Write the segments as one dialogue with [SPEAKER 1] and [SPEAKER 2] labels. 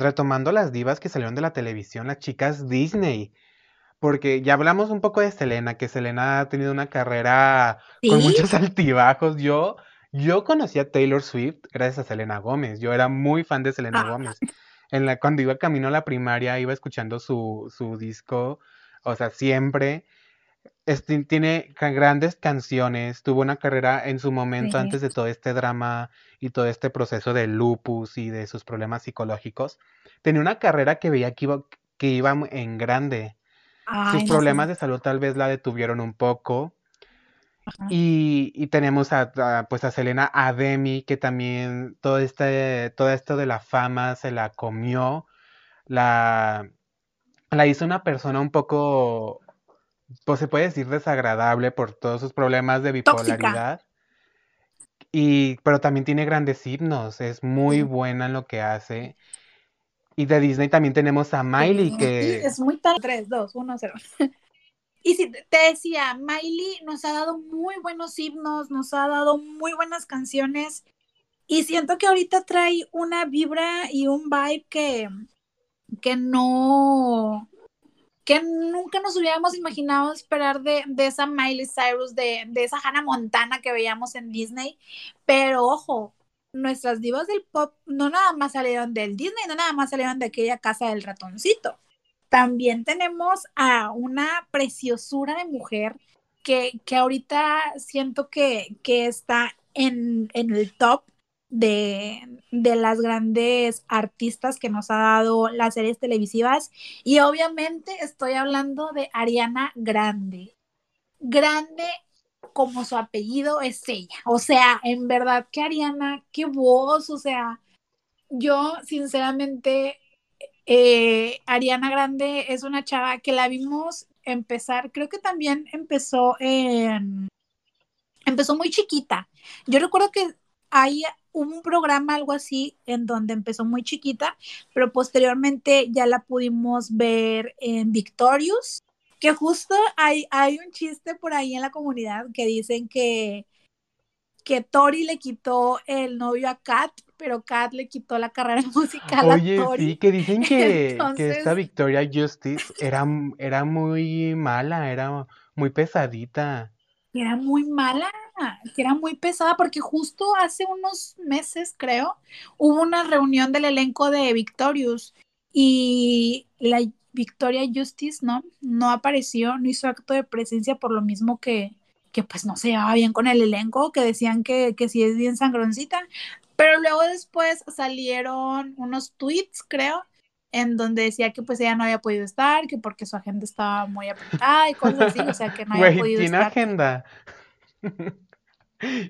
[SPEAKER 1] retomando las divas que salieron de la televisión, las chicas Disney. Porque ya hablamos un poco de Selena, que Selena ha tenido una carrera con muchos altibajos. Yo, yo conocí a Taylor Swift gracias a Selena Gómez. Yo era muy fan de Selena
[SPEAKER 2] Ah.
[SPEAKER 1] Gómez. En la, cuando iba camino a la primaria, iba escuchando su, su disco, o sea, siempre. Este, tiene grandes canciones, tuvo una carrera en su momento
[SPEAKER 2] Sí.
[SPEAKER 1] antes de todo este drama y todo este proceso de lupus y de sus problemas psicológicos. Tenía una carrera que veía que iba, que iba en grande. Sus
[SPEAKER 2] no
[SPEAKER 1] problemas
[SPEAKER 2] sé.
[SPEAKER 1] de salud tal vez la detuvieron un poco. Y, y tenemos a, a, pues a Selena a Demi, que también todo este, todo esto de la fama se la comió, la, la hizo una persona un poco, pues se puede decir desagradable por todos sus problemas de
[SPEAKER 2] Tóxica.
[SPEAKER 1] bipolaridad. Y, pero también tiene grandes himnos, es muy buena en lo que hace. Y de Disney también tenemos a Miley, que
[SPEAKER 2] es muy tal. 3, 2, 1, 0. Y si te decía, Miley nos ha dado muy buenos himnos, nos ha dado muy buenas canciones. Y siento que ahorita trae una vibra y un vibe que, que no, que nunca nos hubiéramos imaginado esperar de, de esa Miley Cyrus, de, de esa Hannah Montana que veíamos en Disney. Pero ojo, nuestras divas del pop no nada más salieron del Disney, no nada más salieron de aquella casa del ratoncito. También tenemos a una preciosura de mujer que, que ahorita siento que, que está en, en el top de, de las grandes artistas que nos ha dado las series televisivas. Y obviamente estoy hablando de Ariana Grande. Grande como su apellido es ella. O sea, en verdad que Ariana, qué voz, o sea, yo sinceramente, eh, Ariana Grande es una chava que la vimos empezar, creo que también empezó en, empezó muy chiquita. Yo recuerdo que hay un programa, algo así, en donde empezó muy chiquita, pero posteriormente ya la pudimos ver en Victorious, que justo hay, hay un chiste por ahí en la comunidad que dicen que, que Tori le quitó el novio a Kat, pero Kat le quitó la carrera musical
[SPEAKER 1] Oye,
[SPEAKER 2] a Tori.
[SPEAKER 1] sí, que dicen que,
[SPEAKER 2] Entonces...
[SPEAKER 1] que esta Victoria Justice era, era muy mala, era muy pesadita.
[SPEAKER 2] Era muy mala, que era muy pesada, porque justo hace unos meses, creo, hubo una reunión del elenco de Victorious y la Victoria Justice, ¿no? No apareció, no hizo acto de presencia por lo mismo que, que pues no se llevaba bien con el elenco, que decían que, que sí es bien sangroncita, pero luego después salieron unos tweets, creo, en donde decía que pues ella no había podido estar, que porque su agenda estaba muy apretada y cosas así, o sea que no había
[SPEAKER 1] Güey,
[SPEAKER 2] podido
[SPEAKER 1] tiene
[SPEAKER 2] estar.
[SPEAKER 1] agenda.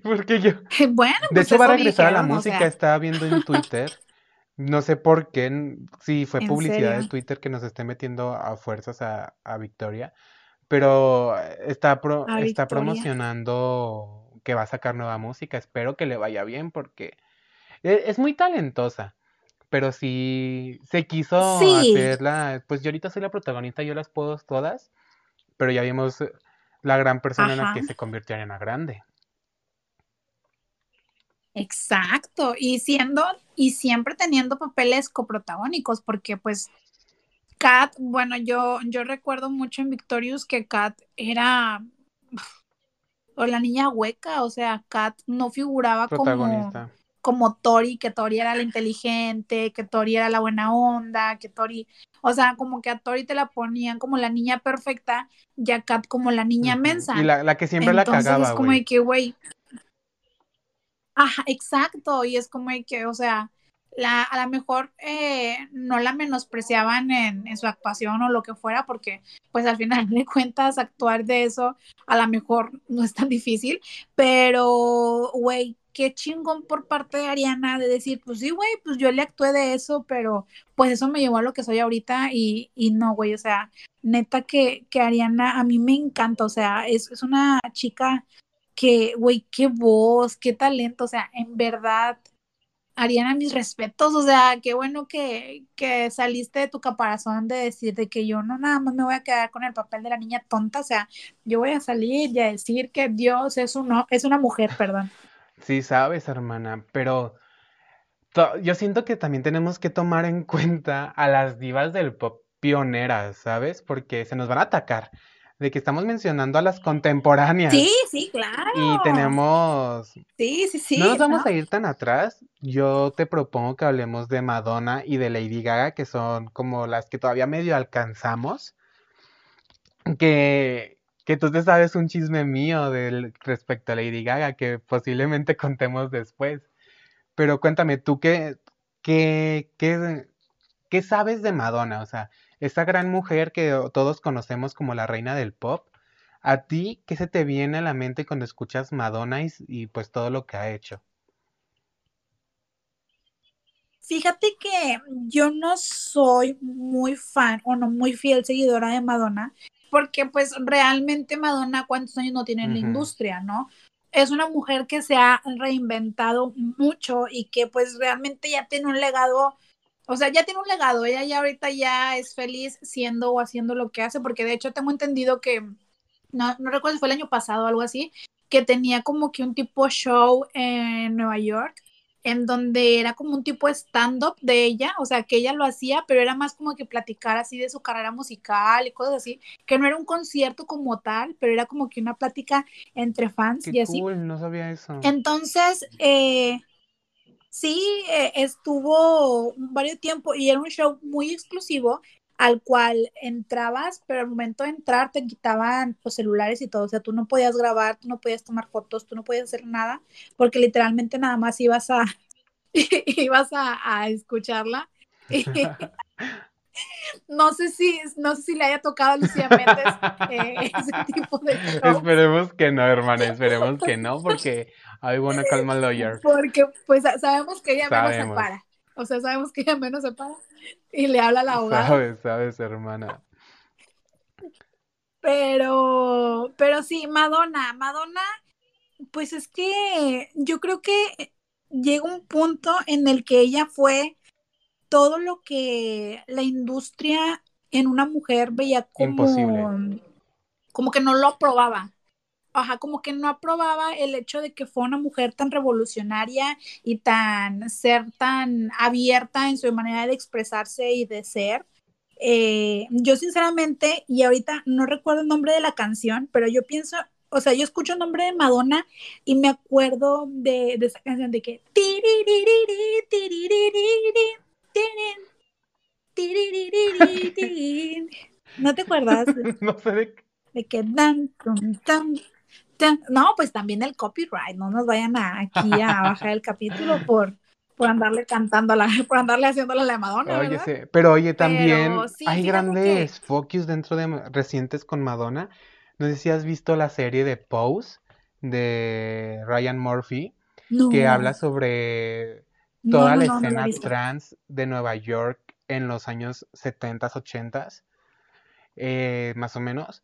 [SPEAKER 1] Porque yo.
[SPEAKER 2] Bueno,
[SPEAKER 1] De
[SPEAKER 2] pues
[SPEAKER 1] hecho, va a regresar a la
[SPEAKER 2] o
[SPEAKER 1] música,
[SPEAKER 2] sea,
[SPEAKER 1] estaba viendo en Twitter. No sé por qué, si fue
[SPEAKER 2] ¿En
[SPEAKER 1] publicidad de? Twitter que nos esté metiendo a fuerzas a, a Victoria, pero eh, está, pro- está
[SPEAKER 2] Victoria.
[SPEAKER 1] promocionando que va a sacar nueva música. Espero que le vaya bien porque e- es muy talentosa, pero sí se quiso
[SPEAKER 2] Sí,
[SPEAKER 1] hacerla, pues yo ahorita soy la protagonista, yo las puedo todas, pero ya vimos eh, la gran persona en la que se convirtió en Ariana Grande.
[SPEAKER 2] exacto. Y siendo, y siempre teniendo papeles coprotagónicos, porque pues Kat, bueno, yo, yo recuerdo mucho en Victorious que Kat era o la niña hueca, o sea, Kat no figuraba como. Como Tori, que Tori era la inteligente, que Tori era la buena onda, que Tori, o sea, como que a Tori te la ponían como la niña perfecta y a Kat como la niña
[SPEAKER 1] Ujú. Y
[SPEAKER 2] mensa.
[SPEAKER 1] la, la que siempre la cagaba,
[SPEAKER 2] es como de que, güey, ajá, exacto, y es como de que, o sea, la, a lo mejor eh, no la menospreciaban en, en su actuación o lo que fuera, porque pues al final de cuentas actuar de eso a lo mejor no es tan difícil, pero, güey, qué chingón por parte de Ariana de decir, pues sí, güey, pues yo le actué de eso, pero pues eso me llevó a lo que soy ahorita y, y no, güey, o sea, neta que, que Ariana a mí me encanta, o sea, es, es una chica que, güey, qué voz, qué talento, o sea, en verdad, Ariana, mis respetos, o sea, qué bueno que, que saliste de tu caparazón de decir de que yo no nada más me voy a quedar con el papel de la niña tonta, o sea, yo voy a salir y a decir que Dios es, uno, es una mujer, perdón.
[SPEAKER 1] Sí sabes, hermana, pero yo siento que también tenemos que tomar en cuenta a las divas del pop pioneras, ¿sabes? Porque se nos van a atacar de que estamos mencionando a las contemporáneas.
[SPEAKER 2] Sí, sí, claro.
[SPEAKER 1] Y tenemos...
[SPEAKER 2] Sí, sí, sí.
[SPEAKER 1] No nos vamos a ir tan atrás. Yo te propongo que hablemos de Madonna y de Lady Gaga, que son como las que todavía medio alcanzamos. Que, que tú te sabes un chisme mío del, respecto a Lady Gaga, que posiblemente contemos después. Pero cuéntame, ¿tú qué, qué, qué, qué sabes de Madonna? O sea, esa gran mujer que todos conocemos como la reina del pop. ¿A ti qué se te viene a la mente cuando escuchas Madonna y, pues todo lo que ha hecho?
[SPEAKER 2] Fíjate que yo no soy muy fan o no muy fiel seguidora de Madonna, porque pues realmente Madonna cuántos años no tiene en la industria, ¿no? Es una mujer que se ha reinventado mucho y que pues realmente ya tiene un legado o sea, ya tiene un legado, ella ya ahorita ya es feliz siendo o haciendo lo que hace, porque de hecho tengo entendido que, no, no recuerdo si fue el año pasado o algo así, que tenía como que un tipo show en Nueva York, en donde era como un tipo stand-up de ella, o sea, que ella lo hacía, pero era más como que platicar así de su carrera musical y cosas así, que no era un concierto como tal, pero era como que una plática entre fans y así.
[SPEAKER 1] Cool, no sabía eso.
[SPEAKER 2] Entonces, eh, sí eh, estuvo varios tiempo y era un show muy exclusivo al cual entrabas, pero al momento de entrar te quitaban los celulares y todo, o sea, tú no podías grabar, tú no podías tomar fotos, tú no podías hacer nada, porque literalmente nada más ibas a, ibas a, escucharla. no sé si, no sé si le haya tocado a Lucía Méndez eh, ese tipo de show.
[SPEAKER 1] Esperemos que no, hermana, esperemos que no, porque wanna call my lawyer.
[SPEAKER 2] Porque pues sabemos que ella menos se para. O sea, sabemos que ella menos se para y le habla a la abogada.
[SPEAKER 1] Sabes, sabes, hermana.
[SPEAKER 2] Pero, pero sí, Madonna, Madonna, pues es que yo creo que llega un punto en el que ella fue todo lo que la industria en una mujer veía como, Imposible. como que no lo aprobaba ajá, como que no aprobaba el hecho de que fue una mujer tan revolucionaria y tan ser tan abierta en su manera de expresarse y de ser. Eh, yo sinceramente, y ahorita no recuerdo el nombre de la canción, pero yo pienso, o sea, yo escucho el nombre de Madonna y me acuerdo de, de esa canción de que... ¿No te acuerdas?
[SPEAKER 1] no sé de
[SPEAKER 2] De que dan, tan, no, pues también el copyright, no nos vayan aquí a bajar el capítulo por, por andarle cantando, a la, por andarle haciéndole a la Madonna.
[SPEAKER 1] Oye, sí. Pero oye, también hay grandes focus dentro de recientes con Madonna. No sé si has visto la serie de Pose de Ryan Murphy, que habla sobre toda la escena trans de Nueva York en los años 70s, 80s, eh, más o menos.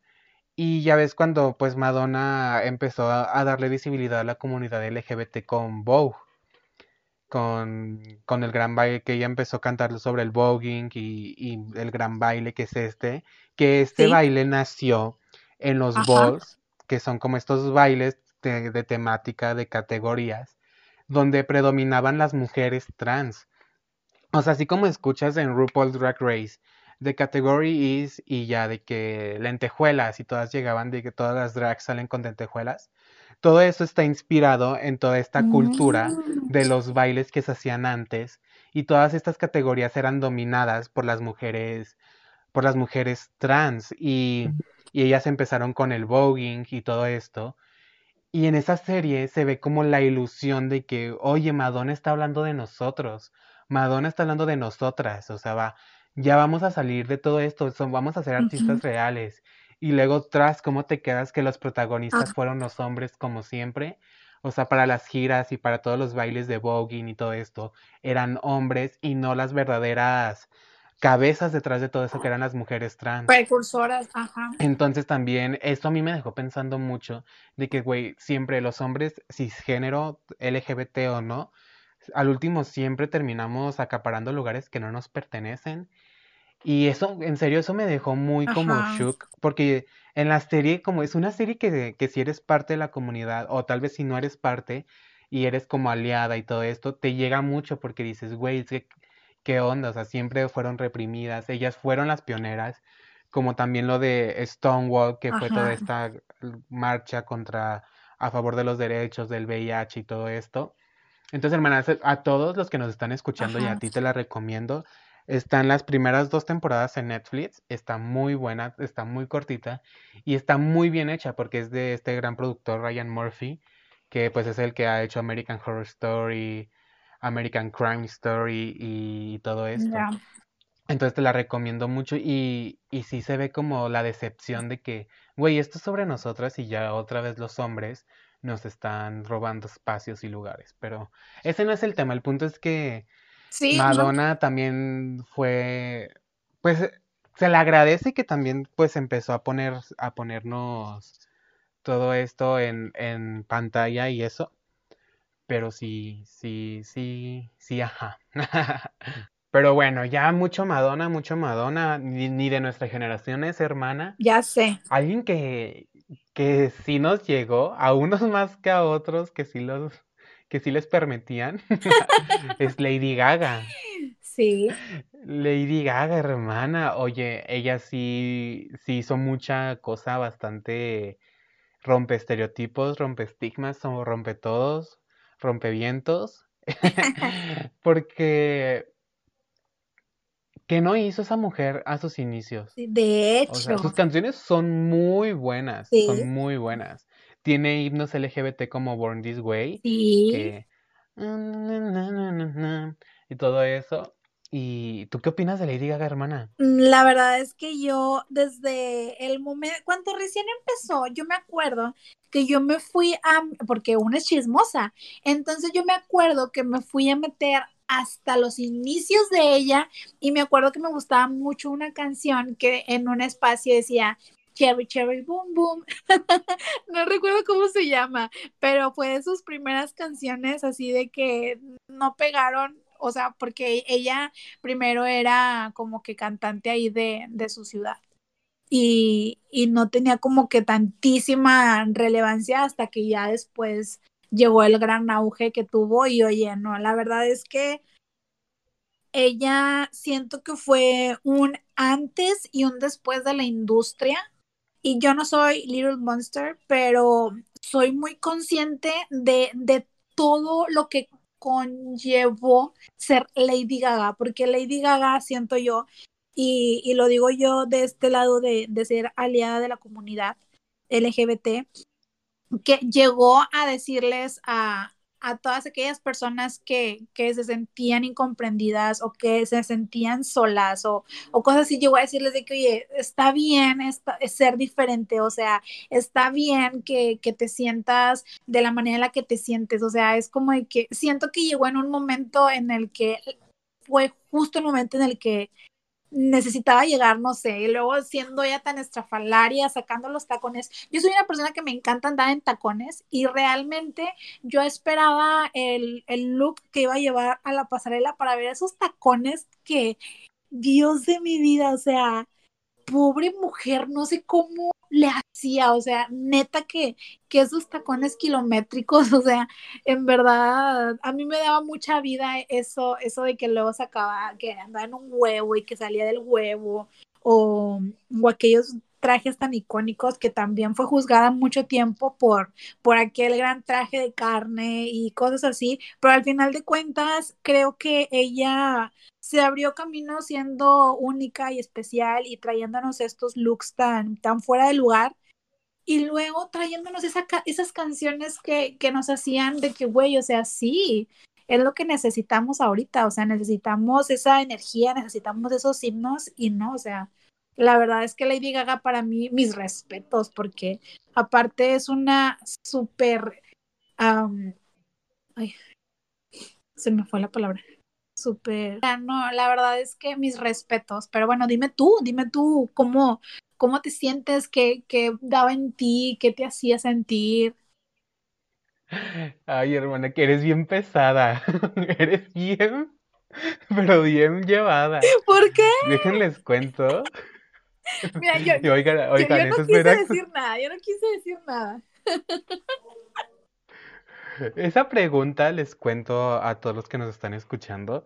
[SPEAKER 1] Y ya ves cuando pues Madonna empezó a, darle visibilidad a la comunidad LGBT con Vogue, con, con el gran baile que ella empezó a cantar sobre el voguing y, el gran baile que es este, que este baile nació en los balls, que son como estos bailes de, de temática, de categorías, donde predominaban las mujeres trans. O sea, así como escuchas en RuPaul's Drag Race, de category is y ya de que lentejuelas y todas llegaban, de que todas las drags salen con lentejuelas. Todo eso está inspirado en toda esta cultura de mm. los bailes que se hacían antes y todas estas categorías eran dominadas por las mujeres, por las mujeres trans y, y ellas empezaron con el voguing y todo esto. Y en esa serie se ve como la ilusión de que, oye, Madonna está hablando de nosotros, Madonna está hablando de nosotras, o sea, va, ya vamos a salir de todo esto, son, vamos a ser artistas reales. Y luego tras, ¿cómo te quedas que los protagonistas ah. fueron los hombres como siempre? O sea, para las giras y para todos los bailes de voguing y todo esto, eran hombres y no las verdaderas cabezas detrás de todo eso que eran las mujeres trans.
[SPEAKER 2] Precursoras, ajá.
[SPEAKER 1] Entonces también esto a mí me dejó pensando mucho de que, güey, siempre los hombres cisgénero, LGBT o no, al último siempre terminamos acaparando lugares que no nos pertenecen. Y eso, en serio, eso me dejó muy como shook, porque en la serie, como es una serie que, que si eres parte de la comunidad, o tal vez si no eres parte, y eres como aliada y todo esto, te llega mucho porque dices, güey, ¿qué onda? O sea, siempre fueron reprimidas, ellas fueron las pioneras, como también lo de Stonewall, que fue toda esta marcha contra, a favor de los derechos del VIH y todo esto. Entonces, hermanas, a todos los que nos están escuchando y a ti te la recomiendo. Están las primeras dos temporadas en Netflix. Está muy buena, está muy cortita y está muy bien hecha porque es de este gran productor Ryan Murphy, que pues es el que ha hecho American Horror Story, American Crime Story y todo esto. Entonces te la recomiendo mucho y, y sí se ve como la decepción de que, güey, esto es sobre nosotras y ya otra vez los hombres nos están robando espacios y lugares. Pero ese no es el tema, el punto es que Madonna también fue, pues se le agradece que también pues empezó a poner, a ponernos todo esto en, en pantalla y eso. Pero sí, sí, sí, sí, ajá. Pero bueno, ya mucho Madonna, mucho Madonna, ni, ni, de nuestra generación es hermana.
[SPEAKER 2] Ya sé.
[SPEAKER 1] Alguien que, que sí nos llegó, a unos más que a otros, que sí los, que sí les permitían, es Lady Gaga.
[SPEAKER 2] Sí.
[SPEAKER 1] Lady Gaga, hermana, oye, ella sí, sí hizo mucha cosa bastante rompe estereotipos, rompe estigmas, rompe todos, rompe vientos. Porque ¿qué no hizo esa mujer a sus inicios?
[SPEAKER 2] De hecho. O
[SPEAKER 1] sea, sus canciones son muy buenas, son muy buenas. Tiene himnos LGBT como Born This Way.
[SPEAKER 2] Sí.
[SPEAKER 1] Que... Y todo eso. ¿Y tú qué opinas de Lady Gaga, hermana?
[SPEAKER 2] La verdad es que yo desde el momento, cuando recién empezó, yo me acuerdo que yo me fui a, porque una es chismosa, entonces yo me acuerdo que me fui a meter hasta los inicios de ella y me acuerdo que me gustaba mucho una canción que en un espacio decía Cherry Cherry Boom Boom. no recuerdo cómo se llama, pero fue de sus primeras canciones así de que no pegaron, o sea, porque ella primero era como que cantante ahí de, de su ciudad. Y, y no tenía como que tantísima relevancia hasta que ya después llegó el gran auge que tuvo y oye, no, la verdad es que ella siento que fue un antes y un después de la industria y yo no soy Little Monster, pero soy muy consciente de, de todo lo que conllevó ser Lady Gaga, porque Lady Gaga siento yo, y, y lo digo yo de este lado de, de ser aliada de la comunidad LGBT, que llegó a decirles a, a todas aquellas personas que, que, se sentían incomprendidas o que se sentían solas o, o cosas así, llegó a decirles de que, oye, está bien ser diferente, o sea, está bien que, que, te sientas de la manera en la que te sientes, o sea, es como de que siento que llegó en un momento en el que fue justo el momento en el que necesitaba llegar, no sé, y luego siendo ella tan estrafalaria, sacando los tacones. Yo soy una persona que me encanta andar en tacones y realmente yo esperaba el, el look que iba a llevar a la pasarela para ver esos tacones que, Dios de mi vida, o sea, pobre mujer, no sé cómo le hacía, o sea, neta que, que esos tacones kilométricos, o sea, en verdad, a mí me daba mucha vida eso, eso de que luego sacaba, que andaba en un huevo y que salía del huevo, o, o aquellos trajes tan icónicos que también fue juzgada mucho tiempo por, por aquel gran traje de carne y cosas así, pero al final de cuentas creo que ella se abrió camino siendo única y especial y trayéndonos estos looks tan, tan fuera de lugar. Y luego trayéndonos esas canciones que, que nos hacían de que, güey, o sea, sí, es lo que necesitamos ahorita, o sea, necesitamos esa energía, necesitamos esos himnos y no, o sea, la verdad es que Lady Gaga para mí, mis respetos, porque aparte es una súper... ay, se me fue la palabra súper. No, la verdad es que mis respetos, pero bueno, dime tú, dime tú cómo, cómo te sientes, qué, qué daba en ti, qué te hacía sentir.
[SPEAKER 1] Ay, hermana, que eres bien pesada. eres bien, pero bien llevada.
[SPEAKER 2] ¿Por qué?
[SPEAKER 1] Déjenles cuento.
[SPEAKER 2] Mira, yo, yo, no quise decir nada, yo no quise decir nada.
[SPEAKER 1] Esa pregunta les cuento a todos los que nos están escuchando.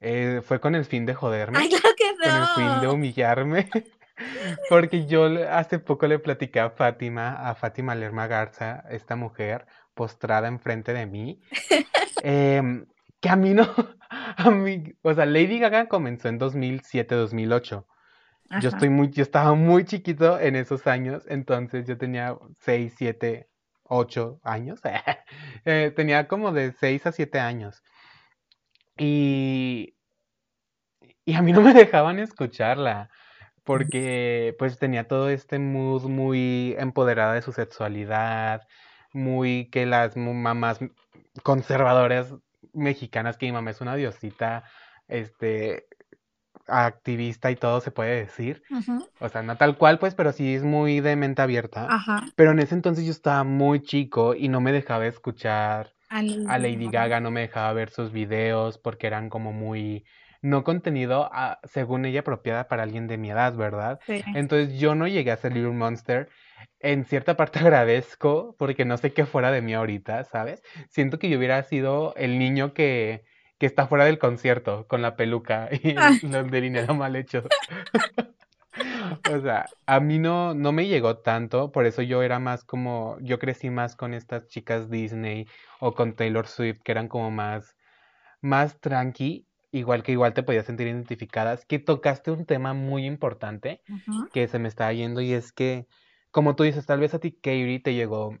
[SPEAKER 1] eh, fue con el fin de joderme,
[SPEAKER 2] Ay, claro que
[SPEAKER 1] con el fin de
[SPEAKER 2] no.
[SPEAKER 1] humillarme. Porque yo hace poco le platicé a Fátima, a Fátima Lerma Garza, esta mujer postrada enfrente de mí, em, que a mí no, a mí, o sea, Lady Gaga comenzó en 2007-2008. Yo estoy muy, yo estaba muy chiquito en esos años, entonces yo tenía 6, 7, 8 años. Eh, tenía como de 6 a 7 años. Y, y a mí no me dejaban escucharla, porque pues tenía todo este mood muy empoderada de su sexualidad, muy que las mamás conservadoras mexicanas, que mi mamá es una diosita, este, activista y todo se puede decir. O sea, no tal cual, pues, pero sí es muy de mente abierta.
[SPEAKER 2] Ajá.
[SPEAKER 1] Pero en ese entonces yo estaba muy chico y no me dejaba escuchar
[SPEAKER 2] A Lady
[SPEAKER 1] a Lady Gaga. No me dejaba ver sus videos porque eran como muy, no contenido, ah, según ella, apropiada para alguien de mi edad, ¿verdad?
[SPEAKER 2] Sí.
[SPEAKER 1] Entonces yo no llegué a ser Little Monster. En cierta parte agradezco porque no sé qué fuera de mí ahorita, ¿sabes? Siento que yo hubiera sido el niño que, que está fuera del concierto con la peluca y
[SPEAKER 2] Ah,
[SPEAKER 1] el, los de dinero mal hecho. O sea, a mí no, no me llegó tanto, por eso yo era más como, yo crecí más con estas chicas Disney o con Taylor Swift, que eran como más, más tranqui, igual que igual te podías sentir identificadas, que tocaste un tema muy importante que se me está yendo y es que, como tú dices, tal vez a ti Katie te llegó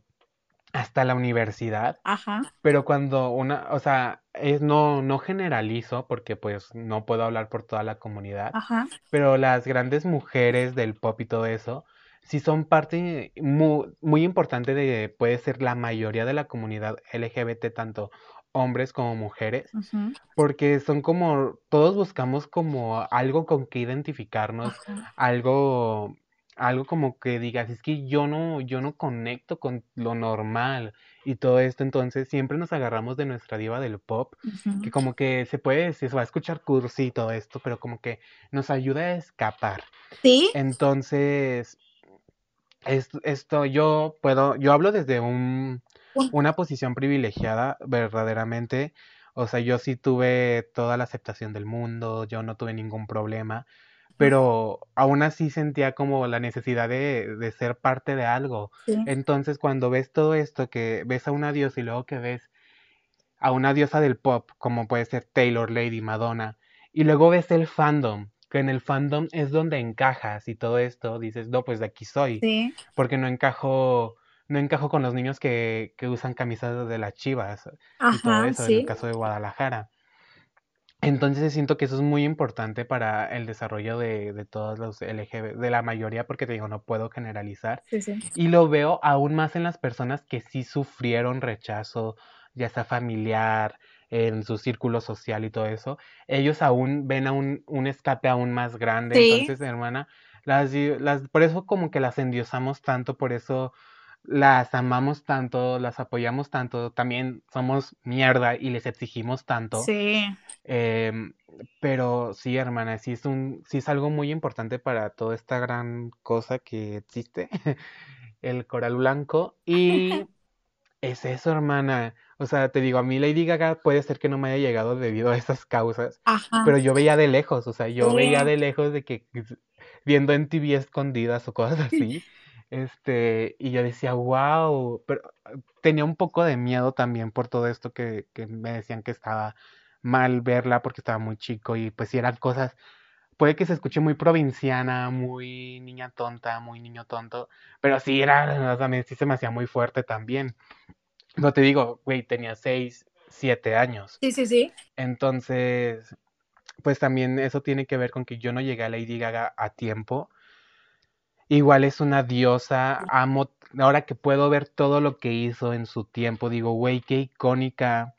[SPEAKER 1] hasta la universidad,
[SPEAKER 2] Ajá.
[SPEAKER 1] pero cuando una, o sea, es no, no generalizo porque pues no puedo hablar por toda la comunidad,
[SPEAKER 2] Ajá.
[SPEAKER 1] pero las grandes mujeres del pop y todo eso, sí son parte muy, muy importante de, puede ser la mayoría de la comunidad LGBT, tanto hombres como mujeres,
[SPEAKER 2] ujú.
[SPEAKER 1] porque son como, todos buscamos como algo con que identificarnos,
[SPEAKER 2] Ajá.
[SPEAKER 1] algo, algo como que digas, es que yo no, yo no conecto con lo normal y todo esto, entonces siempre nos agarramos de nuestra diva del pop, que como que se puede decir, se va a escuchar cursi y todo esto, pero como que nos ayuda a escapar.
[SPEAKER 2] Sí.
[SPEAKER 1] Entonces, es- esto yo puedo, yo hablo desde un,
[SPEAKER 2] Un-
[SPEAKER 1] una posición privilegiada, verdaderamente. O sea, yo sí tuve toda la aceptación del mundo, yo no tuve ningún problema, pero aún así sentía como la necesidad de, de ser parte de algo.
[SPEAKER 2] Sí.
[SPEAKER 1] Entonces, cuando ves todo esto, que ves a una diosa y luego que ves a una diosa del pop, como puede ser Taylor, Lady, Madonna, y luego ves el fandom, que en el fandom es donde encajas y todo esto, dices, no, pues de aquí soy,
[SPEAKER 2] Sí.
[SPEAKER 1] porque no encajo, no encajo con los niños que, que usan camisas de las chivas y todo
[SPEAKER 2] Ajá.
[SPEAKER 1] eso, en el
[SPEAKER 2] Sí.
[SPEAKER 1] caso de Guadalajara. Entonces siento que eso es muy importante para el desarrollo de, de todos los LGB, de la mayoría, porque te digo, no puedo generalizar.
[SPEAKER 2] Sí, sí.
[SPEAKER 1] Y lo veo aún más en las personas que sí sufrieron rechazo, ya sea familiar, en su círculo social y todo eso. Ellos aún ven a un, un escape aún más grande.
[SPEAKER 2] Sí.
[SPEAKER 1] Entonces, hermana, las, las, por eso como que las endiosamos tanto, por eso las amamos tanto, las apoyamos tanto. También somos mierda y les exigimos tanto.
[SPEAKER 2] Sí.
[SPEAKER 1] Em, pero sí, hermana, sí es un, sí es algo muy importante para toda esta gran cosa que existe, el coral blanco. Y es eso, hermana. O sea, te digo, a mí Lady Gaga puede ser que no me haya llegado debido a esas causas,
[SPEAKER 2] Ajá.
[SPEAKER 1] pero yo veía de lejos, o sea, yo veía de lejos de que viendo en TV escondidas o cosas así, este, y yo decía, wow, pero tenía un poco de miedo también por todo esto que, que me decían que estaba mal verla porque estaba muy chico y pues si eran cosas, puede que se escuche muy provinciana, muy niña tonta, muy niño tonto, pero sí era, o sea, me- sí se me hacía muy fuerte también. No te digo, güey, tenía 6 7 años.
[SPEAKER 2] Sí, sí, sí.
[SPEAKER 1] Entonces, pues también eso tiene que ver con que yo no llegué a Lady Gaga a tiempo. Igual es una diosa, amo, ahora que puedo ver todo lo que hizo en su tiempo, digo, güey, qué icónica,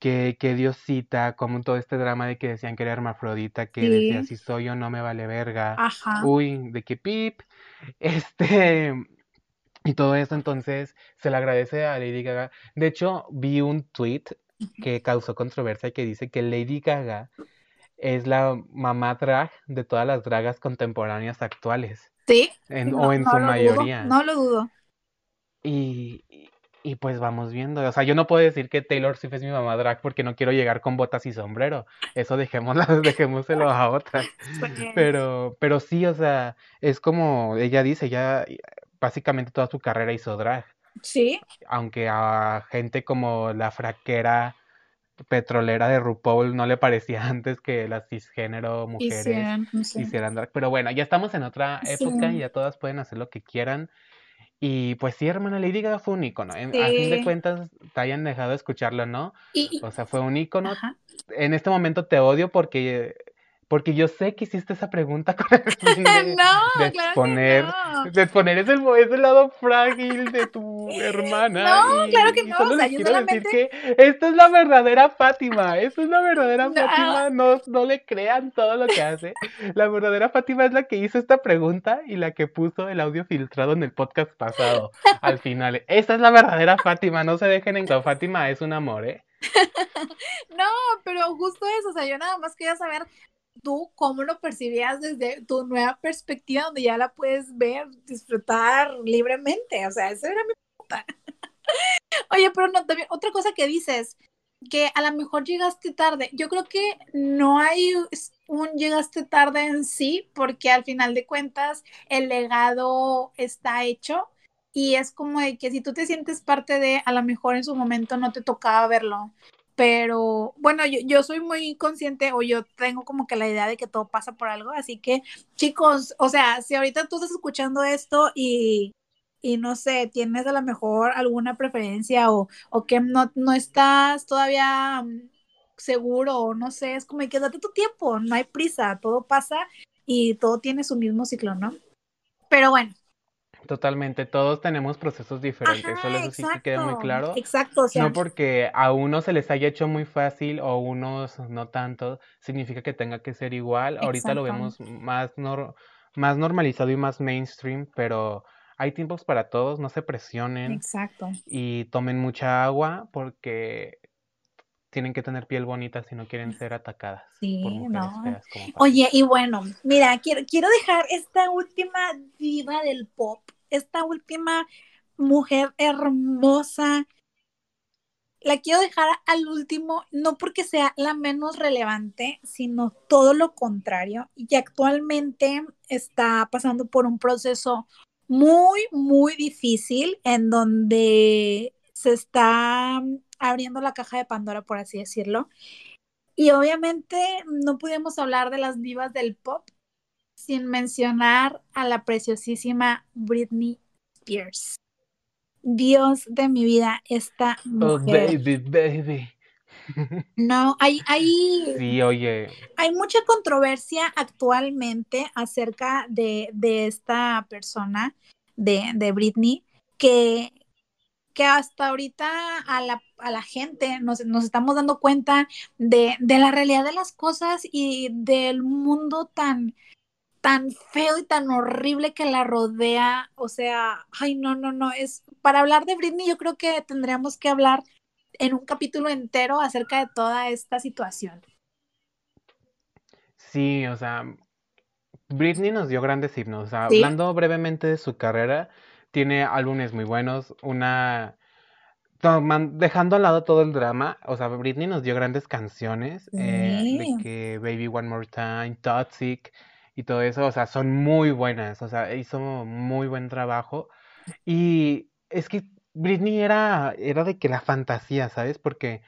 [SPEAKER 1] qué, qué diosita, como todo este drama de que decían que era hermafrodita, que decía, si soy yo no me vale verga,
[SPEAKER 2] Ajá.
[SPEAKER 1] uy, de que pip, este, y todo eso, entonces se le agradece a Lady Gaga. De hecho, vi un tweet que causó controversia que dice que Lady Gaga es la mamá drag de todas las dragas contemporáneas actuales,
[SPEAKER 2] Sí.
[SPEAKER 1] en-
[SPEAKER 2] No,
[SPEAKER 1] o en
[SPEAKER 2] no
[SPEAKER 1] su
[SPEAKER 2] dudo.
[SPEAKER 1] mayoría.
[SPEAKER 2] No lo dudo.
[SPEAKER 1] Y, y pues vamos viendo. O sea, yo no puedo decir que Taylor Swift es mi mamá drag porque no quiero llegar con botas y sombrero. Eso dejémoslo, dejémoselo a otras. Pero, pero sí, o sea, es como ella dice, ya básicamente toda su carrera hizo drag.
[SPEAKER 2] Sí,
[SPEAKER 1] Aunque a gente como la fraquera petrolera de RuPaul no le parecía antes que las cisgénero mujeres hicieran drag. Pero bueno, ya estamos en otra época y
[SPEAKER 2] Sí,
[SPEAKER 1] ya todas pueden hacer lo que quieran. Y pues sí, hermana, Lady Gaga fue un ícono. En- a fin de
[SPEAKER 2] sí.
[SPEAKER 1] cuentas, te hayan dejado de escucharlo, ¿no?
[SPEAKER 2] Y, y-
[SPEAKER 1] O sea, fue un ícono.
[SPEAKER 2] ajá.
[SPEAKER 1] En este momento te odio porque, porque yo sé que hiciste esa pregunta con el fin de, de
[SPEAKER 2] No, claro que
[SPEAKER 1] exponer,
[SPEAKER 2] no.
[SPEAKER 1] de exponer ese, lado frágil de tu hermana.
[SPEAKER 2] No, claro que no,
[SPEAKER 1] solo
[SPEAKER 2] o sea,
[SPEAKER 1] les
[SPEAKER 2] yo
[SPEAKER 1] quiero decir que esta es la verdadera Fátima. Esta es la verdadera
[SPEAKER 2] no,
[SPEAKER 1] Fátima. No, no le crean todo lo que hace. La verdadera Fátima es la que hizo esta pregunta y la que puso el audio filtrado en el podcast pasado. Al final. Esta es la verdadera Fátima. No se dejen engañar. Fátima es un amor, ¿eh?
[SPEAKER 2] no, pero justo eso, o sea, yo nada más quería saber tú cómo lo percibías desde tu nueva perspectiva, donde ya la puedes ver, disfrutar libremente, o sea, esa era mi pregunta. Oye, pero no, también, otra cosa que dices, que a lo mejor llegaste tarde. Yo creo que no hay un llegaste tarde en sí, porque al final de cuentas el legado está hecho y es como de que si tú te sientes parte de, a lo mejor en su momento no te tocaba verlo. Pero bueno, yo, yo soy muy consciente o yo tengo como que la idea de que todo pasa por algo, así que chicos, o sea, si ahorita tú estás escuchando esto y, y no sé, tienes a lo mejor alguna preferencia o, o que no, no estás todavía mm, seguro o no sé, es como que date tu tiempo, no hay prisa, todo pasa y todo tiene su mismo ciclo, ¿no? Pero bueno,
[SPEAKER 1] Totalmente, todos tenemos procesos diferentes, solo eso sí que queda muy claro.
[SPEAKER 2] exacto, o sea,
[SPEAKER 1] No porque a unos se les haya hecho muy fácil o unos no tanto, significa que tenga que ser igual. Ahorita lo vemos más, nor- más normalizado y más mainstream, pero hay tiempos para todos, no se presionen
[SPEAKER 2] exacto.
[SPEAKER 1] y tomen mucha agua porque tienen que tener piel bonita si no quieren ser atacadas por
[SPEAKER 2] Sí,
[SPEAKER 1] mujeres
[SPEAKER 2] no.
[SPEAKER 1] feas como Fátima.
[SPEAKER 2] Oye, y bueno, mira, quiero, quiero dejar esta última diva del pop, esta última mujer hermosa, la quiero dejar al último, no porque sea la menos relevante, sino todo lo contrario, y actualmente está pasando por un proceso muy, muy difícil en donde se está abriendo la caja de Pandora, por así decirlo. Y obviamente no podemos hablar de las divas del pop sin mencionar a la preciosísima Britney Spears. Dios de mi vida, esta
[SPEAKER 1] Oh,
[SPEAKER 2] mujer.
[SPEAKER 1] baby, baby.
[SPEAKER 2] No, hay, hay,
[SPEAKER 1] Sí, oye,
[SPEAKER 2] hay mucha controversia actualmente acerca de, de esta persona, de, de Britney, que, que hasta ahorita a la, a la gente nos, nos estamos dando cuenta de, de la realidad de las cosas y del mundo tan, tan feo y tan horrible que la rodea. O sea, ay, no, no, no, es para hablar de Britney, yo creo que tendríamos que hablar en un capítulo entero acerca de toda esta situación.
[SPEAKER 1] sí, o sea, Britney nos dio grandes himnos. O sea,
[SPEAKER 2] ¿Sí?
[SPEAKER 1] hablando brevemente de su carrera, tiene álbumes muy buenos, una... toman- dejando al lado todo el drama, o sea, Britney nos dio grandes canciones, eh, de que Baby One More Time, Toxic y todo eso, o sea, son muy buenas, o sea, hizo muy buen trabajo. Y es que Britney era, era de que la fantasía, ¿sabes? Porque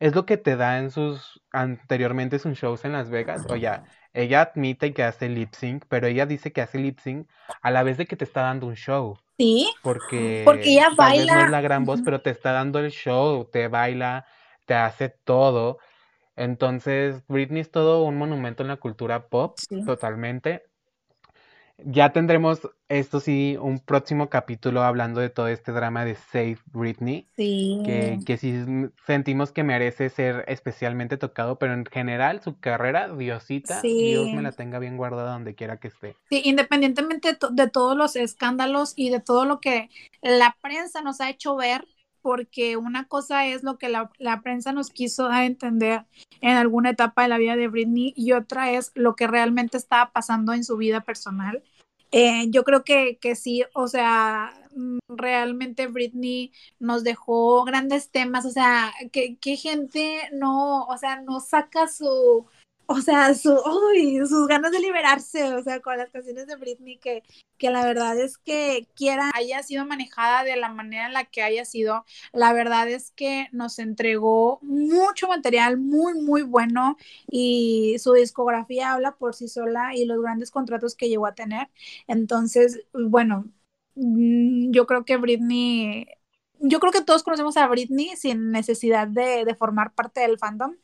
[SPEAKER 1] es lo que te da en sus anteriormente sus shows en Las Vegas. O ya, ella admite que hace lip sync, pero ella dice que hace lip sync a la vez de que te está dando un show.
[SPEAKER 2] sí, porque
[SPEAKER 1] Porque
[SPEAKER 2] ella
[SPEAKER 1] tal vez no es
[SPEAKER 2] baila.
[SPEAKER 1] la gran voz, pero te está dando el show, te baila, te hace todo. Entonces, Britney es todo un monumento en la cultura pop,
[SPEAKER 2] Sí,
[SPEAKER 1] totalmente. Ya tendremos, esto sí, un próximo capítulo hablando de todo este drama de Save Britney, que,
[SPEAKER 2] sí,
[SPEAKER 1] que sí m- sentimos que merece ser especialmente tocado, pero en general su carrera, Diosita, Dios me
[SPEAKER 2] sí.
[SPEAKER 1] la tenga bien guardada donde quiera que esté.
[SPEAKER 2] Sí, independientemente de, to- de todos los escándalos y de todo lo que la prensa nos ha hecho ver, porque una cosa es lo que la, la prensa nos quiso dar a entender en alguna etapa de la vida de Britney y otra es lo que realmente estaba pasando en su vida personal. Eh, yo creo que, que sí, o sea, mm, realmente Britney nos dejó grandes temas, o sea, que, que gente no, o sea, no saca su, o sea, su, sus ganas de liberarse, o sea, con las canciones de Britney, que, que la verdad es que quiera haya sido manejada de la manera en la que haya sido, la verdad es que nos entregó mucho material muy, muy bueno y su discografía habla por sí sola y los grandes contratos que llegó a tener. Entonces, bueno, mm, yo creo que Britney yo creo que todos conocemos a Britney sin necesidad de, de, formar parte del fandom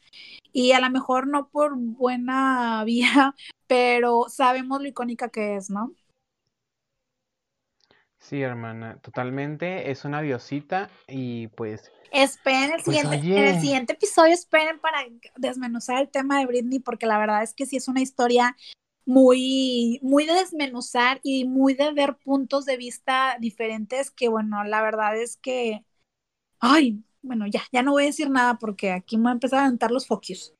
[SPEAKER 2] y a lo mejor no por buena vía, pero sabemos lo icónica que es, ¿no?
[SPEAKER 1] Sí, hermana, totalmente. Es una diosita y pues...
[SPEAKER 2] Esperen el, pues, siguiente, en el siguiente episodio, esperen para desmenuzar el tema de Britney, porque la verdad es que sí es una historia muy, muy de desmenuzar y muy de ver puntos de vista diferentes que, bueno, la verdad es que, ay, bueno, ya, ya no voy a decir nada porque aquí me voy a empezar a aventar los focus.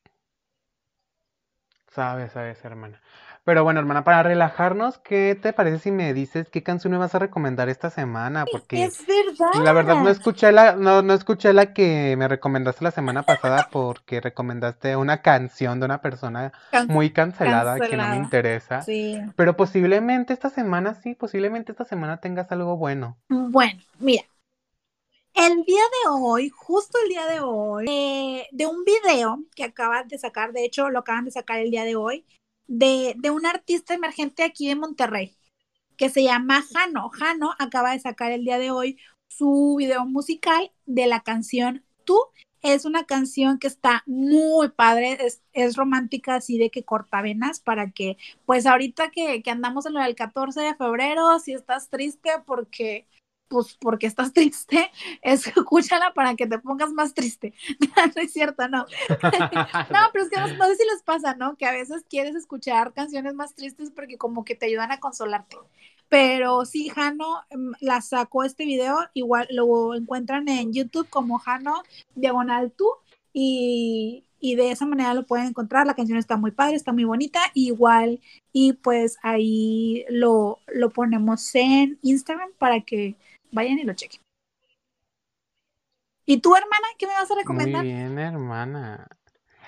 [SPEAKER 1] Sabes, sabes, hermana. Pero bueno, hermana, para relajarnos, ¿qué te parece si me dices qué canción me vas a recomendar esta semana? Porque
[SPEAKER 2] es verdad.
[SPEAKER 1] La verdad no escuché la, no, no escuché la que me recomendaste la semana pasada porque recomendaste una canción de una persona muy cancelada, que no me interesa.
[SPEAKER 2] Sí.
[SPEAKER 1] Pero posiblemente esta semana, sí, posiblemente esta semana tengas algo bueno.
[SPEAKER 2] Bueno, mira, el día de hoy, justo el día de hoy, eh, de un video que acaban de sacar, de hecho lo acaban de sacar el día de hoy, de, de un artista emergente aquí de Monterrey, que se llama Jano. Jano acaba de sacar el día de hoy su video musical de la canción Tú. Es una canción que está muy padre, es, es romántica así de que corta venas para que, pues ahorita que, que andamos en lo del 14 de febrero, si estás triste porque pues porque estás triste, escúchala para que te pongas más triste. no es cierto, no. no, pero es que no, sé si les pasa, ¿no? Que a veces quieres escuchar canciones más tristes porque como que te ayudan a consolarte. Pero sí, Jano em, la sacó este video, igual lo encuentran en YouTube como Jano Diagonal Tú y, y de esa manera lo pueden encontrar. La canción está muy padre, está muy bonita, igual y pues ahí lo, lo ponemos en Instagram para que Vayan y lo chequen. ¿Y tú, hermana, qué me vas a recomendar?
[SPEAKER 1] Muy bien, hermana.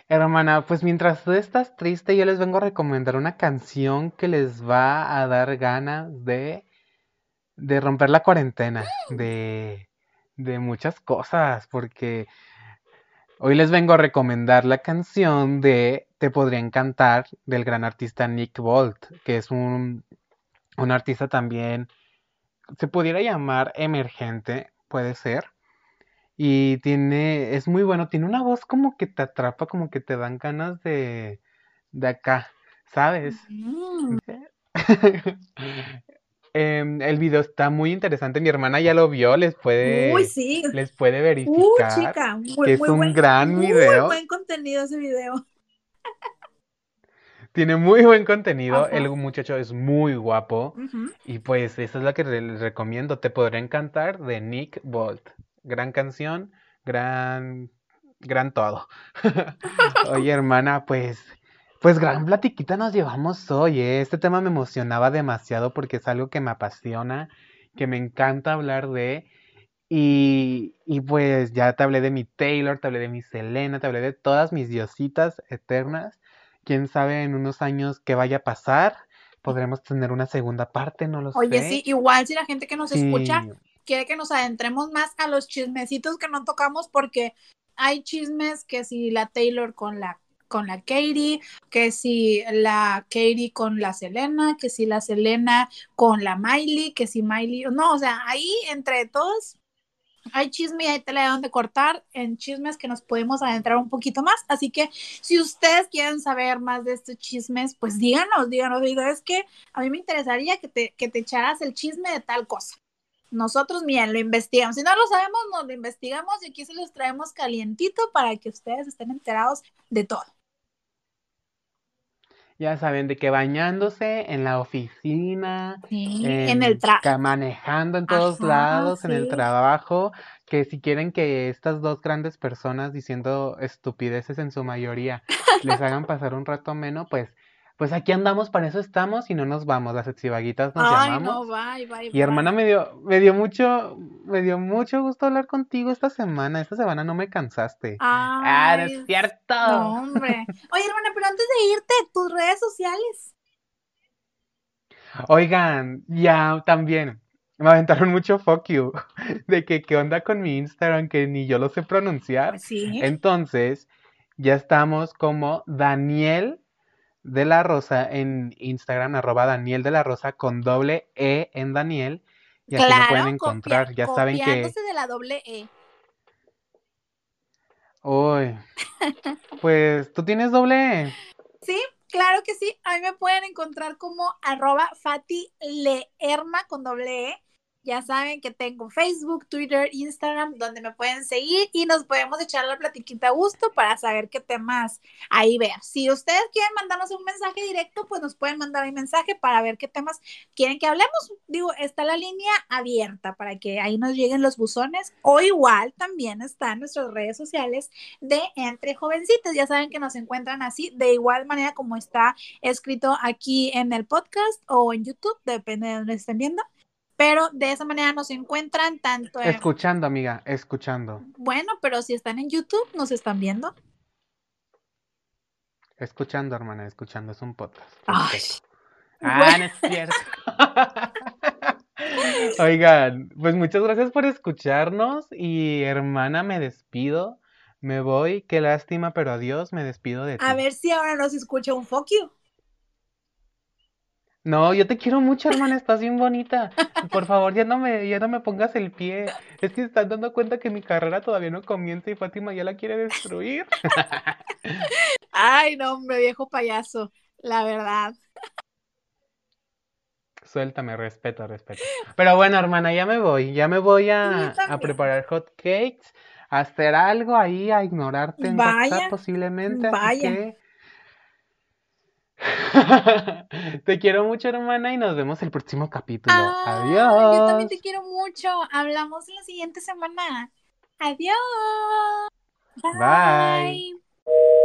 [SPEAKER 1] Hermana, pues mientras tú estás triste, yo les vengo a recomendar una canción que les va a dar ganas de, de romper la cuarentena, de, de muchas cosas, porque hoy les vengo a recomendar la canción de Te podría encantar del gran artista Nick Bolt, que es un, un artista también se pudiera llamar emergente, puede ser. Y tiene, es muy bueno, tiene una voz como que te atrapa, como que te dan ganas de, de acá, ¿sabes? Mm. Em, el video está muy interesante, mi hermana ya lo vio, les puede, les puede verificar que es un gran video.
[SPEAKER 2] Muy buen contenido ese video.
[SPEAKER 1] Tiene muy buen contenido. El muchacho es muy guapo. Y pues eso es lo que les recomiendo. Te podrá encantar de Nick Bolt. Gran canción, gran, gran todo. Oye, hermana, pues, pues gran platiquita nos llevamos hoy. ¿eh? Este tema me emocionaba demasiado porque es algo que me apasiona, que me encanta hablar de. Y, y pues ya te hablé de mi Taylor, te hablé de mi Selena, te hablé de todas mis diositas eternas quién sabe en unos años qué vaya a pasar. Podremos tener una segunda parte, no lo sé.
[SPEAKER 2] Oye, sí, igual si la gente que nos escucha quiere que nos adentremos más a los chismecitos que no tocamos, porque hay chismes que si la Taylor con la con la Katie, que si la Katie con la Selena, que si la Selena con la Miley, que si Miley, no, o sea, ahí entre todos hay chisme y hay tela de cortar en chismes que nos podemos adentrar un poquito más. Así que si ustedes quieren saber más de estos chismes, pues díganos, díganos, digo, es que a mí me interesaría que te, que te echaras el chisme de tal cosa. Nosotros, miren, lo investigamos. Si no lo sabemos, nos lo investigamos y aquí se los traemos calientito para que ustedes estén enterados de todo.
[SPEAKER 1] Ya saben, de que bañándose en la oficina,
[SPEAKER 2] en, el trabajo.
[SPEAKER 1] Manejando en todos lados, en el trabajo, que si quieren que estas dos grandes personas diciendo estupideces en su mayoría les hagan pasar un rato menos, pues pues aquí andamos, para eso estamos y no nos vamos, las exivaguitas nos
[SPEAKER 2] Ay,
[SPEAKER 1] llamamos.
[SPEAKER 2] no, bye, bye,
[SPEAKER 1] Y hermana,
[SPEAKER 2] bye.
[SPEAKER 1] me dio, me dio mucho, me dio mucho gusto hablar contigo esta semana. Esta semana no me cansaste. Ah, no es
[SPEAKER 2] Ay,
[SPEAKER 1] cierto.
[SPEAKER 2] no, hombre. Oye, hermana, pero antes de irte, tus redes sociales.
[SPEAKER 1] Oigan, ya también. Me aventaron mucho fuck you. De que qué onda con mi Instagram, que ni yo lo sé pronunciar.
[SPEAKER 2] Pues sí.
[SPEAKER 1] Entonces, ya estamos como Daniel de la Rosa en Instagram, arroba Daniel de la Rosa con doble E en Daniel. Y así me pueden
[SPEAKER 2] Claro,
[SPEAKER 1] encontrar.
[SPEAKER 2] copia-
[SPEAKER 1] ya saben que.
[SPEAKER 2] de la doble E.
[SPEAKER 1] Uy. Pues, ¿tú tienes doble E?
[SPEAKER 2] Sí, claro que sí. A mí me pueden encontrar como arroba Fati Leerma con doble E. Ya saben que tengo Facebook, Twitter, Instagram, donde me pueden seguir y nos podemos echar la platiquita a gusto para saber qué temas ahí ver. Si ustedes quieren mandarnos un mensaje directo, pues nos pueden mandar un mensaje para ver qué temas quieren que hablemos. Digo, está la línea abierta para que ahí nos lleguen los buzones. O igual también están nuestras redes sociales de Entre Jovencitas. Ya saben que nos encuentran así, de igual manera como está escrito aquí en el podcast o en YouTube, depende de donde estén viendo. Pero de esa manera nos encuentran tanto en...
[SPEAKER 1] Escuchando, amiga, escuchando.
[SPEAKER 2] Bueno, pero si están en YouTube, nos están viendo.
[SPEAKER 1] Escuchando, hermana, escuchando. Es un podcast.
[SPEAKER 2] Ay.
[SPEAKER 1] Ah, no es cierto. Oigan, pues muchas gracias por escucharnos y hermana, me despido. Me voy, qué lástima, pero adiós, me despido de ti.
[SPEAKER 2] a ver si ahora nos escucha un fuck you.
[SPEAKER 1] No, yo te quiero mucho, hermana, estás bien bonita. Por favor, ya no me, ya no me pongas el pie. Es que estás dando cuenta que mi carrera todavía no comienza y Fátima ya la quiere destruir.
[SPEAKER 2] Ay, no, hombre, viejo payaso. La verdad.
[SPEAKER 1] Suéltame, respeto, respeto. Pero bueno, hermana, ya me voy. Ya me voy a, a preparar hot cakes, a hacer algo ahí, a ignorarte en
[SPEAKER 2] Vaya,
[SPEAKER 1] WhatsApp posiblemente. Así
[SPEAKER 2] vaya.
[SPEAKER 1] que. Te quiero mucho, hermana, y nos vemos el próximo capítulo.
[SPEAKER 2] Ay, yo también
[SPEAKER 1] Adiós.
[SPEAKER 2] te quiero mucho. Hablamos la siguiente semana. Adiós.
[SPEAKER 1] Bye.
[SPEAKER 2] Bye.